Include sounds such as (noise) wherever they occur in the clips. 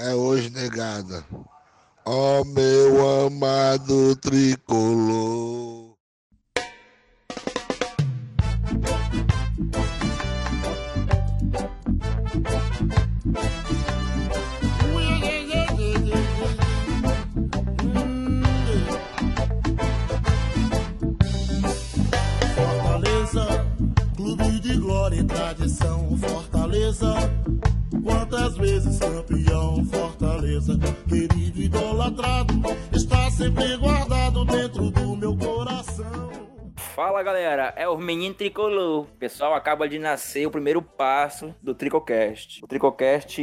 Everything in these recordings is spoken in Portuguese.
é hoje, negada. Ó oh, meu amado tricolor. Fortaleza, clube de glória e tradição. Fortaleza Quantas vezes campeão, Fortaleza, querido idolatrado, está sempre guardado dentro do meu coração. Fala galera, é o menino tricolor. Pessoal, acaba de nascer o primeiro passo do Tricocast. O Tricocast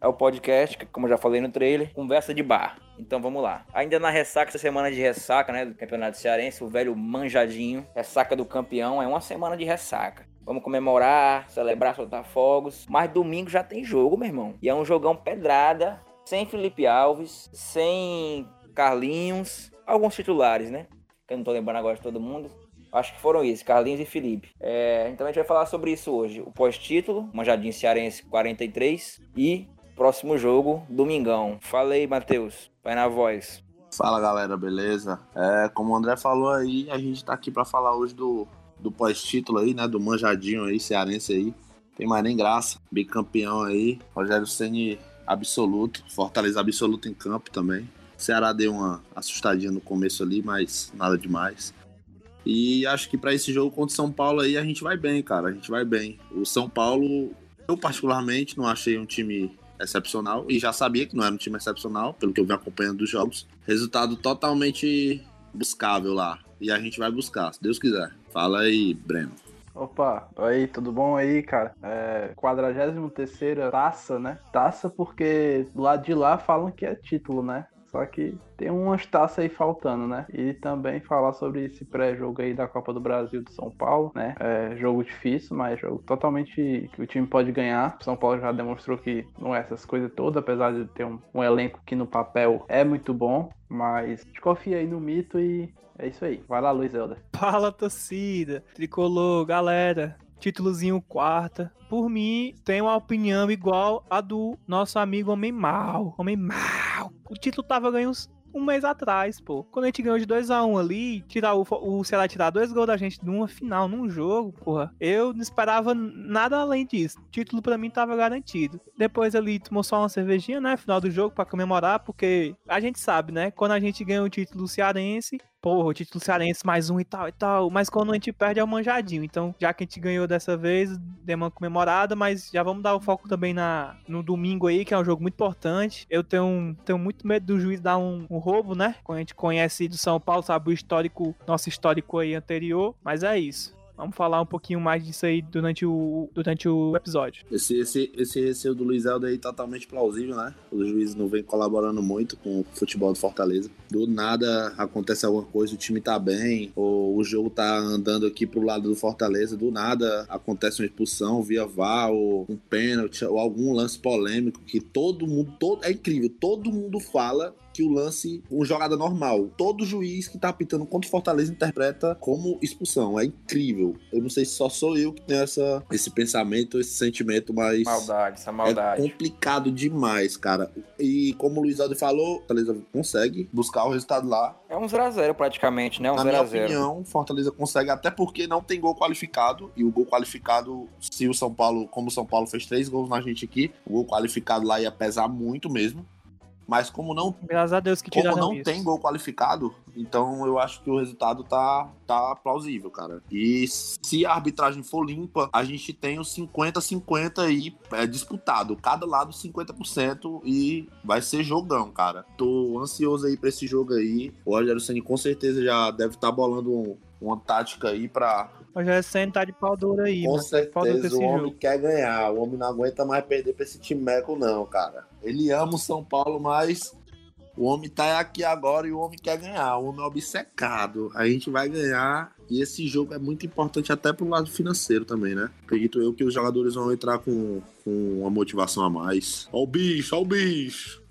é o podcast, como eu já falei no trailer, conversa de bar. Então vamos lá. Ainda na ressaca, essa semana de ressaca, né, do Campeonato Cearense, o velho manjadinho, ressaca do campeão, é uma semana de ressaca. Vamos comemorar, celebrar, soltar fogos. Mas domingo já tem jogo, meu irmão. E é um jogão pedrada, sem Felipe Alves, sem Carlinhos, alguns titulares, né? Que eu não tô lembrando agora de todo mundo. Acho que foram esses, Carlinhos e Felipe. É, então a gente vai falar sobre isso hoje. O pós-título, Manjadinho Cearense 43 e próximo jogo, domingão. Falei, Matheus. Vai na voz. Fala galera, beleza? É, como o André falou aí, a gente tá aqui para falar hoje do do pós-título aí, né? Do manjadinho aí, cearense aí. Tem mais nem graça. Bicampeão aí. Rogério Ceni absoluto. Fortaleza absoluto em campo também. Ceará deu uma assustadinha no começo ali, mas nada demais. E acho que para esse jogo contra o São Paulo aí a gente vai bem, cara. A gente vai bem. O São Paulo, eu particularmente não achei um time excepcional e já sabia que não era um time excepcional, pelo que eu vim acompanhando dos jogos. Resultado totalmente buscável lá. E a gente vai buscar, se Deus quiser. Fala aí, Breno. Opa, aí, tudo bom aí, cara? É, 43 taça, né? Taça porque lado de lá falam que é título, né? Só que tem umas taças aí faltando, né? E também falar sobre esse pré-jogo aí da Copa do Brasil de São Paulo, né? É jogo difícil, mas jogo totalmente que o time pode ganhar. São Paulo já demonstrou que não é essas coisas todas, apesar de ter um, um elenco que no papel é muito bom. Mas confia aí no mito e é isso aí. Vai lá, Luiz Helder. (laughs) Fala, torcida. Tricolor, galera. Títulozinho quarta. Por mim, tem uma opinião igual a do nosso amigo Homem Mal. Homem Mal. O título tava ganhando um mês atrás, pô. Quando a gente ganhou de 2x1 um ali, tirar o, o Ceará tirar dois gols da gente numa final, num jogo, porra, eu não esperava nada além disso. O título para mim tava garantido. Depois ali tomou só uma cervejinha, né? Final do jogo para comemorar, porque a gente sabe, né? Quando a gente ganha o título cearense, porra, o título cearense mais um e tal e tal. Mas quando a gente perde é o manjadinho. Então, já que a gente ganhou dessa vez, deu uma comemorada, mas já vamos dar o foco também na, no domingo aí, que é um jogo muito importante. Eu tenho, tenho muito medo do juiz dar um, um roubo, né? Quando a gente conhece do São Paulo, sabe o histórico, nosso histórico aí anterior. Mas é isso. Vamos falar um pouquinho mais disso aí durante o, durante o episódio. Esse, esse, esse receio do Luiz Helder aí é totalmente plausível, né? O juiz não vem colaborando muito com o futebol do Fortaleza. Do nada acontece alguma coisa, o time tá bem, ou o jogo tá andando aqui pro lado do Fortaleza, do nada acontece uma expulsão via VAR, ou um pênalti, ou algum lance polêmico que todo mundo, todo, é incrível, todo mundo fala que o lance, uma jogada normal, todo juiz que tá apitando contra o Fortaleza interpreta como expulsão. É incrível. Eu não sei se só sou eu que tenho essa, esse pensamento, esse sentimento, mas. Maldade, essa maldade. É complicado demais, cara. E como o Luiz Aldo falou, Fortaleza consegue buscar o resultado lá. É um 0x0 praticamente, né? Um Na minha opinião, Fortaleza consegue, até porque não tem gol qualificado. E o gol qualificado, se o São Paulo, como o São Paulo fez três gols na gente aqui, o gol qualificado lá ia pesar muito mesmo. Mas como não, Graças a Deus que como não isso. tem gol qualificado, então eu acho que o resultado tá, tá plausível, cara. E se a arbitragem for limpa, a gente tem os 50-50 aí é, disputado. Cada lado 50% e vai ser jogão, cara. Tô ansioso aí pra esse jogo aí. O Rogério Senni com certeza já deve estar tá bolando um, uma tática aí pra o Rogério Senna tá de pau duro aí. Com certeza o homem jogo. quer ganhar. O homem não aguenta mais perder pra esse time meco, não, cara. Ele ama o São Paulo, mas o homem tá aqui agora e o homem quer ganhar. O homem é obcecado. A gente vai ganhar. E esse jogo é muito importante até pro lado financeiro também, né? Acredito eu que os jogadores vão entrar com, com uma motivação a mais. Ó o bicho, ó o bicho.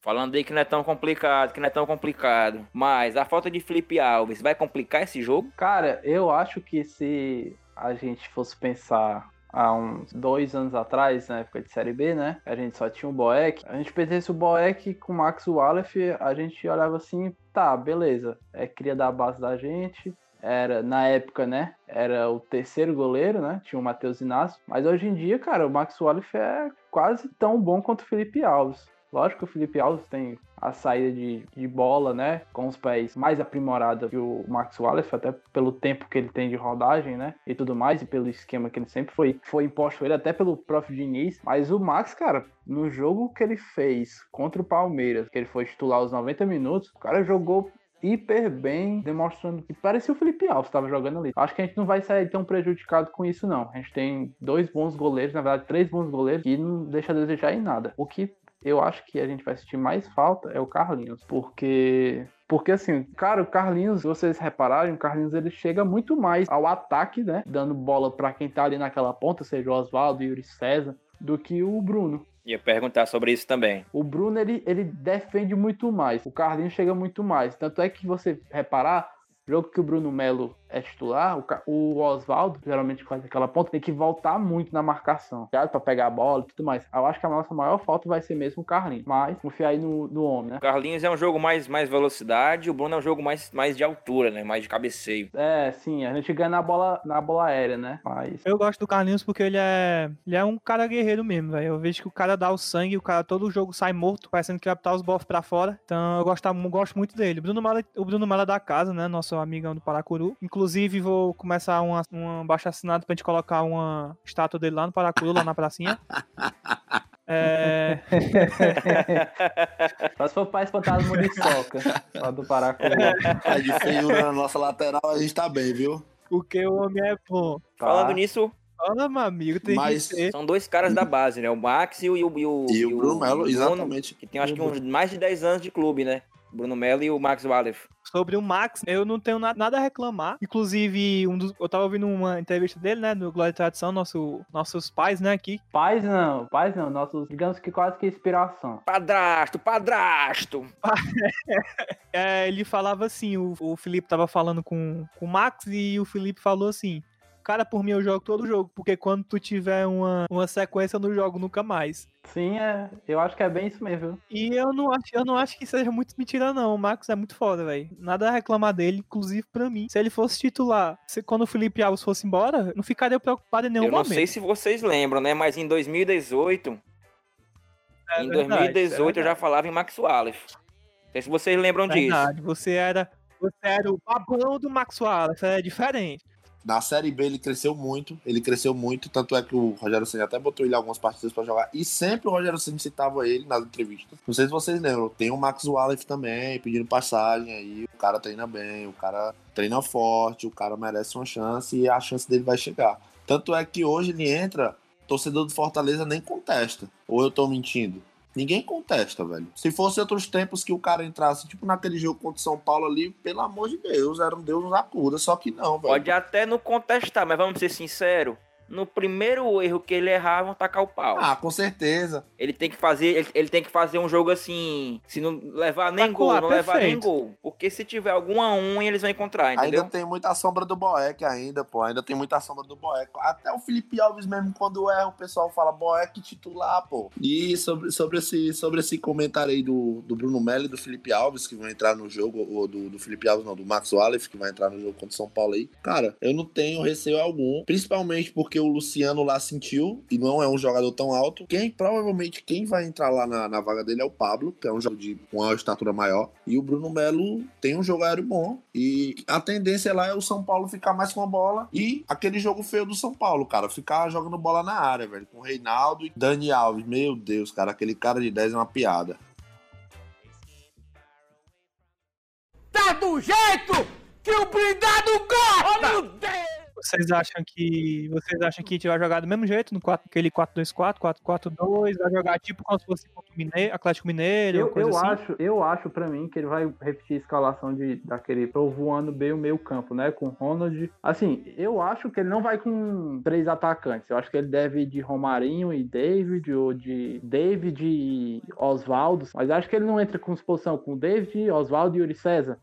Falando aí que não é tão complicado, que não é tão complicado. Mas a falta de Felipe Alves vai complicar esse jogo? Cara, eu acho que se a gente fosse pensar há uns dois anos atrás, na época de Série B, né? A gente só tinha o Boeck. A gente pensasse o Boeck com o Max Wallace, a gente olhava assim, tá, beleza, é cria da base da gente. Era, na época, né? Era o terceiro goleiro, né? Tinha o Matheus Inácio. Mas hoje em dia, cara, o Max Wallace é quase tão bom quanto o Felipe Alves. Lógico que o Felipe Alves tem a saída de, de bola, né? Com os pés mais aprimorada que o Max Wallace, até pelo tempo que ele tem de rodagem, né? E tudo mais, e pelo esquema que ele sempre foi, foi imposto ele, até pelo próprio Diniz. Mas o Max, cara, no jogo que ele fez contra o Palmeiras, que ele foi titular aos 90 minutos, o cara jogou hiper bem, demonstrando que parecia o Felipe Alves estava jogando ali. Acho que a gente não vai sair tão prejudicado com isso, não. A gente tem dois bons goleiros, na verdade, três bons goleiros, e não deixa a desejar em nada. O que eu acho que a gente vai sentir mais falta é o Carlinhos, porque porque assim, cara, o Carlinhos, se vocês repararem, o Carlinhos ele chega muito mais ao ataque, né, dando bola para quem tá ali naquela ponta, seja o Oswaldo, Yuri César, do que o Bruno. Ia perguntar sobre isso também. O Bruno ele, ele defende muito mais, o Carlinhos chega muito mais. Tanto é que você reparar, jogo que o Bruno Melo é titular, o, o Oswaldo, geralmente faz aquela ponta, tem que voltar muito na marcação, certo? Pra pegar a bola e tudo mais. Eu acho que a nossa maior falta vai ser mesmo o Carlinhos, mas confiar aí no, no homem, né? O Carlinhos é um jogo mais, mais velocidade, o Bruno é um jogo mais, mais de altura, né? Mais de cabeceio. É, sim, a gente ganha na bola, na bola aérea, né? Mas... Eu gosto do Carlinhos porque ele é, ele é um cara guerreiro mesmo, velho. Eu vejo que o cara dá o sangue, o cara todo jogo sai morto, parecendo que vai botar os bofs pra fora. Então eu gosto, eu gosto muito dele. O Bruno Mala, o Bruno Mala da casa, né? Nosso amigão do Paracuru. Inclusive, vou começar uma, uma baixa assinada pra gente colocar uma estátua dele lá no Paracuru, lá na pracinha. (laughs) É... (laughs) Só se for pra espantar as muriçoca lá do Paracuru. É de feiura na nossa lateral, a gente tá bem, viu? Porque o homem é bom. Tá. Falando nisso, Fala, meu amigo, tem Mas- que ser. são dois caras da base, né? O Max e o, e o, e o, E o Bruno Melo, exatamente. que tem acho que uns mais de 10 anos de clube, né? Bruno Melo e o Max Wallace. Sobre o Max, eu não tenho na- nada a reclamar. Inclusive, um dos, eu tava ouvindo uma entrevista dele, né? No Glória e Tradição, nosso, nossos pais, né? Aqui. Pais não, pais não, nossos, digamos que quase que inspiração. Padrasto, padrasto! (laughs) É, ele falava assim: o, o Felipe tava falando com, com o Max e o Felipe falou assim. Cara, por mim eu jogo todo jogo, porque quando tu tiver uma, uma sequência eu não jogo nunca mais. Sim, é, eu acho que é bem isso mesmo? E eu não acho, eu não acho que seja muito mentira, não. O Max é muito foda, velho. Nada a reclamar dele, inclusive pra mim. Se ele fosse titular, se, quando o Felipe Alves fosse embora, não ficaria preocupado em nenhum Eu não momento. sei se vocês lembram, né? Mas em 2018, É em verdade, 2018 é eu já falava em Max Wallace. Não sei se vocês lembram disso. Verdade, você era, você era o babão do Max Wallace, é diferente. Na Série B ele cresceu muito, ele cresceu muito, tanto é que o Rogério Ceni até botou ele algumas partidas pra jogar, e sempre o Rogério Ceni citava ele nas entrevistas. Não sei se vocês lembram, tem o Max Wallace também, pedindo passagem aí, o cara treina bem, o cara treina forte, o cara merece uma chance e a chance dele vai chegar. Tanto é que hoje ele entra, torcedor do Fortaleza nem contesta. Ou eu tô mentindo? Ninguém contesta, velho. Se fosse outros tempos que o cara entrasse, tipo naquele jogo contra o São Paulo ali, pelo amor de Deus, era um Deus nos acuda, só que não, velho. Pode até não contestar, mas vamos ser sinceros. No primeiro erro que ele errar, vão tacar o pau. Ah, com certeza. Ele tem que fazer, ele, ele tem que fazer um jogo assim, se não levar nem Tá gol, lá, não levar nem perfeito. gol. Porque se tiver alguma unha, eles vão encontrar, entendeu? Ainda tem muita sombra do Boeck ainda, pô. Ainda tem muita sombra do Boeck. Até o Felipe Alves mesmo, quando erra, o pessoal fala Boeck titular, pô. E sobre, sobre, esse, sobre esse comentário aí do, do Bruno Melo e do Felipe Alves, que vão entrar no jogo, ou do, do Felipe Alves, não, do Max Wallace, que vai entrar no jogo contra o São Paulo aí. Cara, eu não tenho receio algum, principalmente porque o Luciano lá sentiu, e não é um jogador tão alto. Quem, provavelmente, quem vai entrar lá na, na vaga dele é o Pablo, que é um jogador de uma estatura maior. E o Bruno Melo tem um jogo aéreo bom. E a tendência lá é o São Paulo ficar mais com a bola. E aquele jogo feio do São Paulo, cara. Ficar jogando bola na área, velho. Com o Reinaldo e Dani Alves. Meu Deus, cara. Aquele cara de 10 é uma piada. Tá do jeito que o blindado gosta! Vocês acham que. Vocês acham que a gente vai jogar do mesmo jeito, no 4, aquele 4-2-4, 4-4-2, vai jogar tipo como se fosse Mineiro, Atlético Mineiro, Eu, coisa eu assim? acho, eu acho pra mim que ele vai repetir a escalação de, daquele voando bem o meio campo, né? Com Ronald. Assim, eu acho que ele não vai com três atacantes. Eu acho que ele deve ir de Romarinho e David, ou de David e Oswaldo. Mas acho que ele não entra com exposição com David, Oswaldo e Yuri César.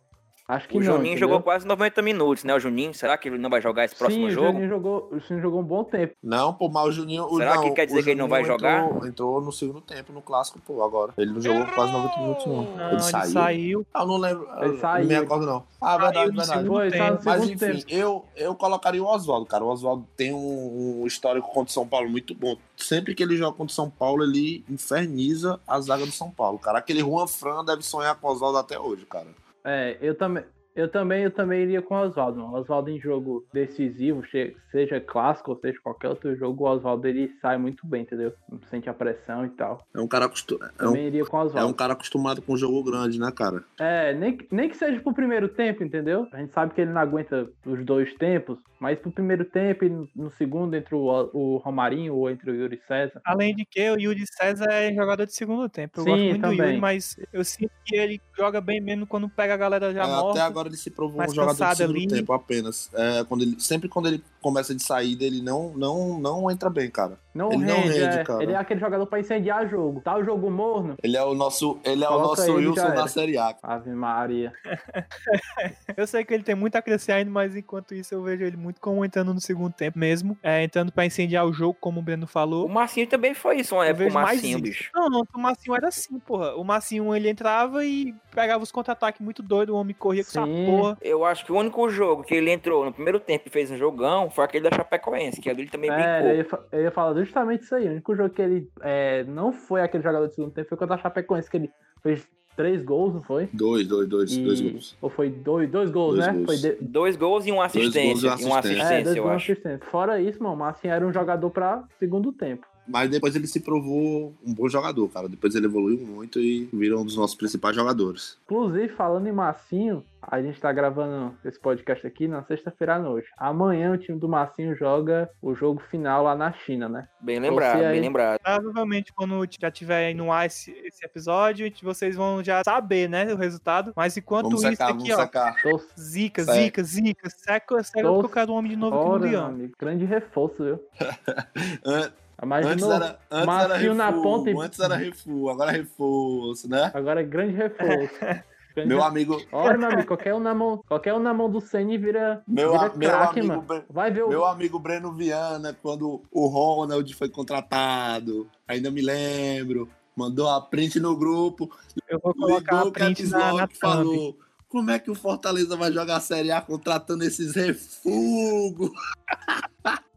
Acho que O não. Juninho entendeu? jogou quase 90 minutos, né? O Juninho, será que ele não vai jogar esse próximo Sim, jogo? o Juninho jogou, o Juninho jogou um bom tempo. Não, pô, mas o Juninho. o- Será não, que quer dizer que ele não vai Juninho jogar? Entrou, entrou no segundo tempo no clássico, pô, agora. Ele não jogou quase 90 minutos, não. Não, ele ele saiu. saiu. Ah, eu não lembro. Ele eu saiu. Não me acordo, não. Ah, Saiu verdade, no verdade. Foi, no Mas enfim, tempo. eu, eu colocaria o Oswaldo, cara. O Oswaldo tem um, um histórico contra o São Paulo muito bom. Sempre que ele joga contra o São Paulo, ele inferniza a zaga do São Paulo. Cara, aquele Juan Fran deve sonhar com o Oswaldo até hoje, cara. É, eu também. Eu também, eu também iria com o Oswaldo. mano. O Oswaldo em jogo decisivo, seja clássico ou seja qualquer outro jogo, o Oswaldo ele sai muito bem, entendeu? Não sente a pressão e tal. É um cara, acostu... é um, Também iria com o é um cara acostumado com jogo grande, né, cara? É, nem, que- nem que seja pro primeiro tempo, entendeu? A gente sabe que ele não aguenta os dois tempos, mas pro primeiro tempo e no- segundo entre o, o Romarinho ou entre o Yuri César. Além de que o Yuri César é jogador de segundo tempo. Eu Sim, gosto muito do também. Yuri, mas eu sinto que ele joga bem mesmo quando pega a galera já É, morta. até agora ele se provou mais um jogador de segundo ali. tempo apenas. É, quando ele, sempre quando ele começa de saída, ele não, não, não entra bem, cara. Não Ele rende, não rende, é. cara. Ele é aquele jogador pra incendiar jogo. Tá o jogo morno? Ele é o nosso, ele é o nosso Wilson da Série A. Ave Maria. (laughs) Eu sei que ele tem muito a crescer ainda, mas enquanto isso eu vejo ele muito como entrando no segundo tempo mesmo. É, entrando pra incendiar o jogo, como o Breno O falou. Marcinho também foi isso, uma época, o Marcinho, bicho. Não, não, o Marcinho era assim, porra. O Marcinho ele entrava e pegava os contra-ataques muito doido, o homem corria com Sim. Porra. Eu acho que o único jogo que ele entrou no primeiro tempo e fez um jogão foi aquele da Chapecoense, que ali ele também É, brincou. eu ia, fa- eu ia falar justamente isso aí. O único jogo que ele é, não foi aquele jogador de segundo tempo foi contra a Chapecoense, que ele fez três gols, não foi? Dois, dois, dois, E- dois gols. Ou foi dois, dois gols, Dois né? gols. Foi de- Dois gols e uma gols e assistência. uma E uma assistência. É, assistência, dois eu gols acho. assistentes. Fora isso, mano, o Marcinho era um jogador pra segundo tempo. Mas depois ele se provou um bom jogador, cara. Depois ele evoluiu muito e virou um dos nossos principais jogadores. Inclusive, falando em Massinho, a gente tá gravando esse podcast aqui na sexta-feira à noite. Amanhã o time do Massinho joga o jogo final lá na China, né? Bem lembrado, aí- bem lembrado. Provavelmente quando já tiver aí no ar esse, esse episódio, vocês vão já saber, né, o resultado. Mas enquanto Vamos isso secar, aqui, vamos ó, secar. Tô zica, zica, zica, seca, seca Tô porque eu quero um homem de novo aqui no Leão. Grande reforço, viu? (laughs) Mas Antes era, antes era na refuo, ponta e- antes era refuo, agora é reforço, né? agora é grande reforço. (laughs) Grande Meu amigo, Olha, meu amigo, qualquer um na mão, qualquer um na mão do Senna vira, Meu vira a- meu amigo mano. Vai ver o meu amigo Breno Viana, quando o Ronald foi contratado, ainda me lembro, mandou a print no grupo, Eu vou colocar a o print na, na thumb. falou como é que o Fortaleza vai jogar a Série A contratando esses refugos? (laughs)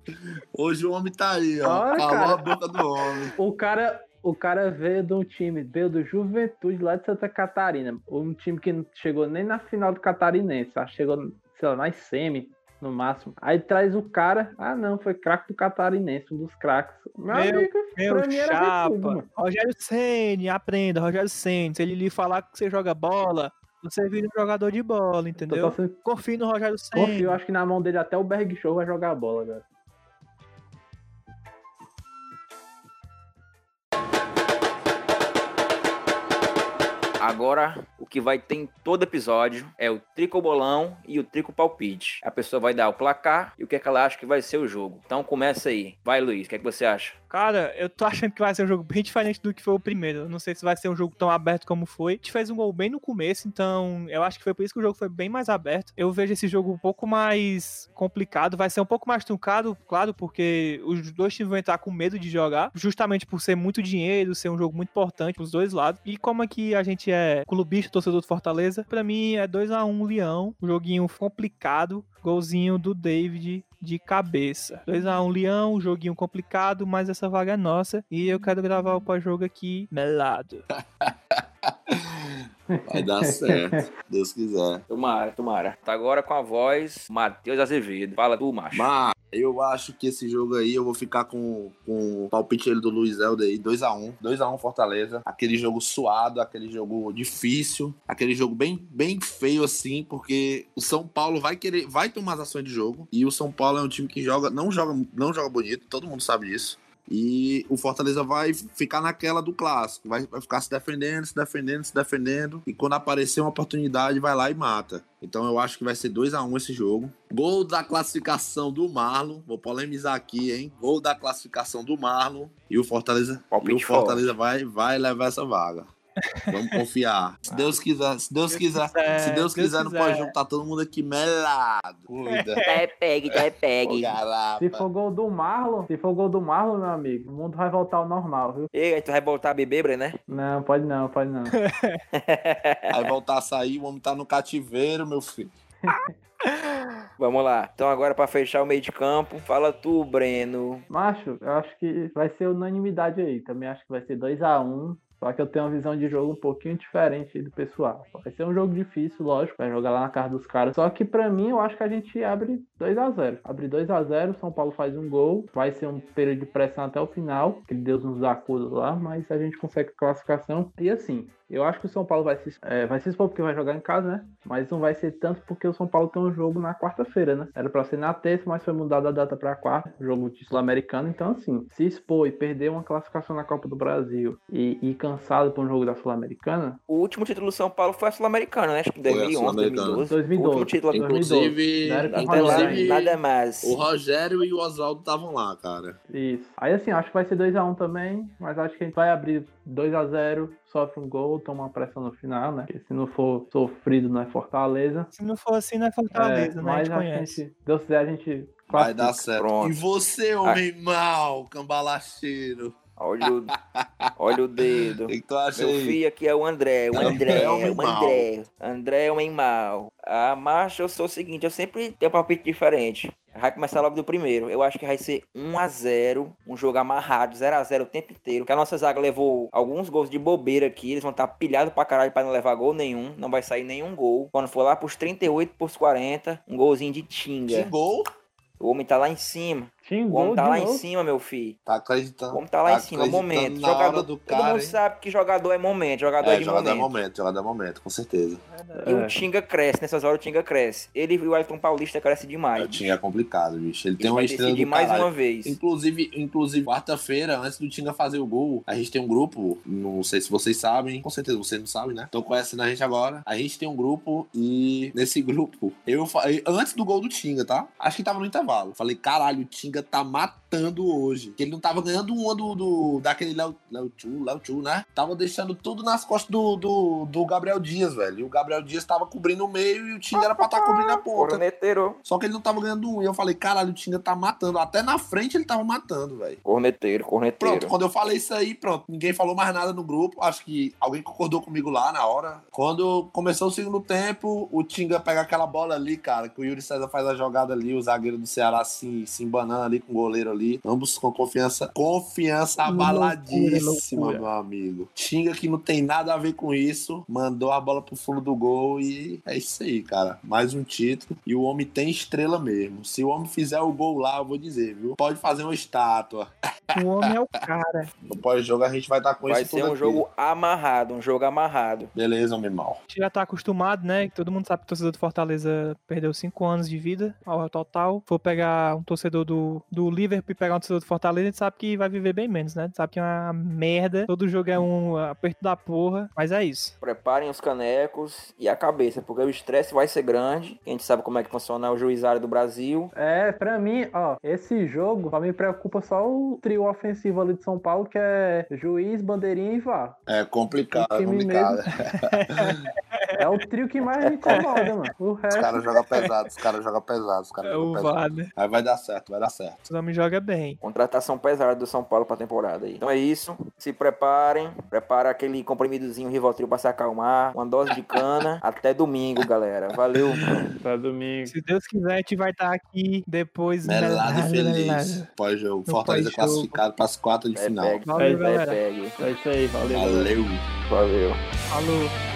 Hoje o homem tá aí, ó. Olha, Calou cara. a boca do homem. O cara, o cara veio de um time, veio do Juventude lá de Santa Catarina. Um time que não chegou nem na final do Catarinense, acho que chegou, sei lá, nas semi, no máximo. Aí traz o cara, ah não, foi craque do Catarinense, um dos craques. Meu, Meu- amigo, Meu chapa. Rogério Ceni, aprenda, Rogério Ceni. Se ele lhe falar que você joga bola, você vira um jogador de bola, entendeu? torcendo- Confie no Rogério Ceni. Confio, acho que na mão dele até o Berg Show vai jogar a bola, velho. Agora, o que vai ter em todo episódio é o tricobolão e o trico palpite. A pessoa vai dar o placar e o que, é que ela acha que vai ser o jogo. Então começa aí. Vai, Luiz, o que, é que você acha? Cara, eu tô achando que vai ser um jogo bem diferente do que foi o primeiro. Não sei se vai ser um jogo tão aberto como foi. A gente fez um gol bem no começo, então eu acho que foi por isso que o jogo foi bem mais aberto. Eu vejo esse jogo um pouco mais complicado, vai ser um pouco mais truncado, claro, porque os dois times vão entrar com medo de jogar, justamente por ser muito dinheiro, ser um jogo muito importante pros dois lados. E como aqui a gente é clubista, torcedor do Fortaleza, pra mim é 2 a 1 Leão, um joguinho complicado, golzinho do David de cabeça. 2x1 Leão, um joguinho complicado, mas essa vaga é nossa. E eu quero gravar o pós-jogo aqui melado. (laughs) Vai dar (laughs) certo, Deus quiser. Tomara, tomara. Tá agora com a voz Matheus Azevedo. Fala tu, macho. Mas eu acho que esse jogo aí eu vou ficar com, com o palpite ele do Luiz Helder aí, 2x1. 2x1 Fortaleza. Aquele jogo suado, aquele jogo difícil, aquele jogo bem, bem feio assim, porque o São Paulo vai querer, vai tomar as ações de jogo. E o São Paulo é um time que joga, não joga, não joga bonito, todo mundo sabe disso. E o Fortaleza vai ficar naquela do clássico, vai, vai ficar se defendendo, se defendendo, se defendendo. E quando aparecer uma oportunidade, vai lá e mata. Então eu acho que vai ser 2 a 1 esse jogo. Gol da classificação do Marlon. Vou polemizar aqui, hein? Gol da classificação do Marlon. E o Fortaleza, e o Fortaleza vai, vai levar essa vaga. Vamos confiar. Se Deus quiser, se Deus, Deus quiser, quiser, se Deus Deus quiser, quiser. pós-jogo tá todo mundo aqui melado. Cuida. Até pegue, Ô, pegue. Se for gol do Marlon, se for gol do Marlon, meu amigo, o mundo vai voltar ao normal, viu? E aí, tu vai voltar a beber, Bre, né? Não, pode não, pode não. (laughs) Aí voltar a sair, o homem tá no cativeiro, meu filho. (laughs) Vamos lá. Então agora pra fechar o meio de campo, fala tu, Breno. Macho, eu acho que vai ser unanimidade aí. Também acho que vai ser 2x1. Só que eu tenho uma visão de jogo um pouquinho diferente do pessoal. Vai ser um jogo difícil, lógico. Vai jogar lá na casa dos caras. Só que pra mim, eu acho que a gente abre 2x0. Abre 2x0, São Paulo faz um gol. Vai ser um período de pressão até o final. Que Deus nos acuda lá. Mas a gente consegue classificação. E assim, eu acho que o São Paulo vai se, é, vai se expor porque vai jogar em casa, né? Mas não vai ser tanto porque o São Paulo tem um jogo na quarta-feira, né? Era pra ser na terça, mas foi mudada a data pra quarta. Jogo de Sul-Americano. Então, assim, se expor e perder uma classificação na Copa do Brasil e ir cansado pra um jogo da Sul-Americana, O último título do São Paulo foi a Sul-Americana, né? Acho que Foi a 2011, Sul-Americana. 2012. 2012. O último título. Inclusive, Não era com Até lá, nada mais. o Rogério e o Oswaldo estavam lá, cara. Isso. Aí assim, acho que vai ser 2x1 também, mas acho que a gente vai abrir 2x0, sofre um gol, toma uma pressão no final, né? Porque se não for sofrido, não é Fortaleza. Se não for assim, não é Fortaleza, É, né? A mas gente acho que a gente, Deus quiser, a gente Vai dar certo. Pronto. E você, homem mau, cambalacheiro? Olha o, (laughs) olha o dedo. O que que tu acha Meu aí? filho aqui é o André, o André André, é o mau. André. André é homem mau. A marcha, eu sou o seguinte, eu sempre tenho um palpite diferente. Vai começar logo do primeiro. Eu acho que vai ser 1x0, um jogo amarrado, 0x0 o tempo inteiro. Que a nossa zaga levou alguns gols de bobeira aqui. Eles vão estar pilhados pra caralho pra não levar gol nenhum. Não vai sair nenhum gol. Quando for lá pros 38, pros 40, um golzinho de Que tinga. gol? O homem tá lá em cima. O Xingou homem tá de lá em novo. cima, meu filho. Tá acreditando. O homem tá lá em cima, acreditando momento. Jogador, do todo cara, mundo hein? sabe que jogador é momento, jogador é, É, de jogador é momento. momento, jogador é momento, com certeza. E É. o Tinga cresce, nessas horas o Tinga cresce. Ele e o Elton Paulista cresce demais. Eu tinha complicado, bicho. Ele Ele tem uma estrela do mais caralho. uma vez. Inclusive, inclusive quarta-feira, antes do Tinga fazer o gol, a gente tem um grupo, não sei se vocês sabem, com certeza vocês não sabem, né? Estão conhecendo a gente agora. A gente tem um grupo e nesse grupo, eu falei, antes do gol do Tinga, tá? Acho que tava no intervalo. Falei, caralho, o Tinga tá matando hoje. Que ele não tava ganhando uma do, do daquele Léo Chu, Léo Chu, né? Tava deixando tudo nas costas do, do, do Gabriel Dias, velho. E o Gabriel Dias tava cobrindo o meio e o Tinga era pra estar cobrindo a ponta. Corneteiro. Só que ele não tava ganhando um. E eu falei, caralho, o Tinga tá matando. Até na frente ele tava matando, velho. Corneteiro, corneteiro. Pronto, quando eu falei isso aí, pronto. Ninguém falou mais nada no grupo. Acho que alguém concordou comigo lá na hora. Quando começou o segundo tempo, o Tinga pega aquela bola ali, cara, que o Yuri César faz a jogada ali, o zagueiro do Ceará se, se embanando ali com o goleiro ali. Ambos com confiança. Confiança abaladíssima, loucura. meu amigo. Tinga que não tem nada a ver com isso. Mandou a bola pro fundo do gol e é isso aí, cara. Mais um título. E o homem tem estrela mesmo. Se o homem fizer o gol lá, eu vou dizer, viu? Pode fazer uma estátua. O homem é o cara. (laughs) No pós-jogo a gente vai estar com Vai isso ser tudo um aqui. jogo amarrado, um jogo amarrado. Beleza, homem mal. A gente já tá acostumado, né? que Todo mundo sabe que o torcedor do Fortaleza perdeu 5 anos de vida ao total. For pegar um torcedor do, do Liverpool e pegar um torcedor do Fortaleza, a gente sabe que vai viver bem menos, né? A gente sabe que é uma merda. Todo jogo é um aperto da porra. Mas é isso. Preparem os canecos e a cabeça, porque o estresse vai ser grande. A gente sabe como é que funciona o juizado do Brasil. É, pra mim, ó, esse jogo só me preocupa só o trio ofensivo ali de São Paulo, que é juiz, bandeirinha e vá. É complicado, é complicado. (laughs) É o trio que mais me incomoda, mano. O Os resto. caras jogam pesado, os caras jogam pesado, os caras É jogam o pesado. Né? Aí vai dar certo, vai dar certo. Os homens jogam bem. Contratação pesada do São Paulo pra temporada aí. Então é isso. Se preparem. Prepara aquele comprimidozinho Rivotril pra se acalmar. Uma dose de cana. (laughs) Até domingo, galera. Valeu. Pra domingo. Se Deus quiser, a gente vai estar aqui depois. Melado e feliz. (laughs) Pós-jogo. Fortaleza pós-jogo. classificado para as quartas de É, final. pegue. Valeu, É, galera. pegue. É isso aí, valeu. galera. Valeu. Valeu. Falou.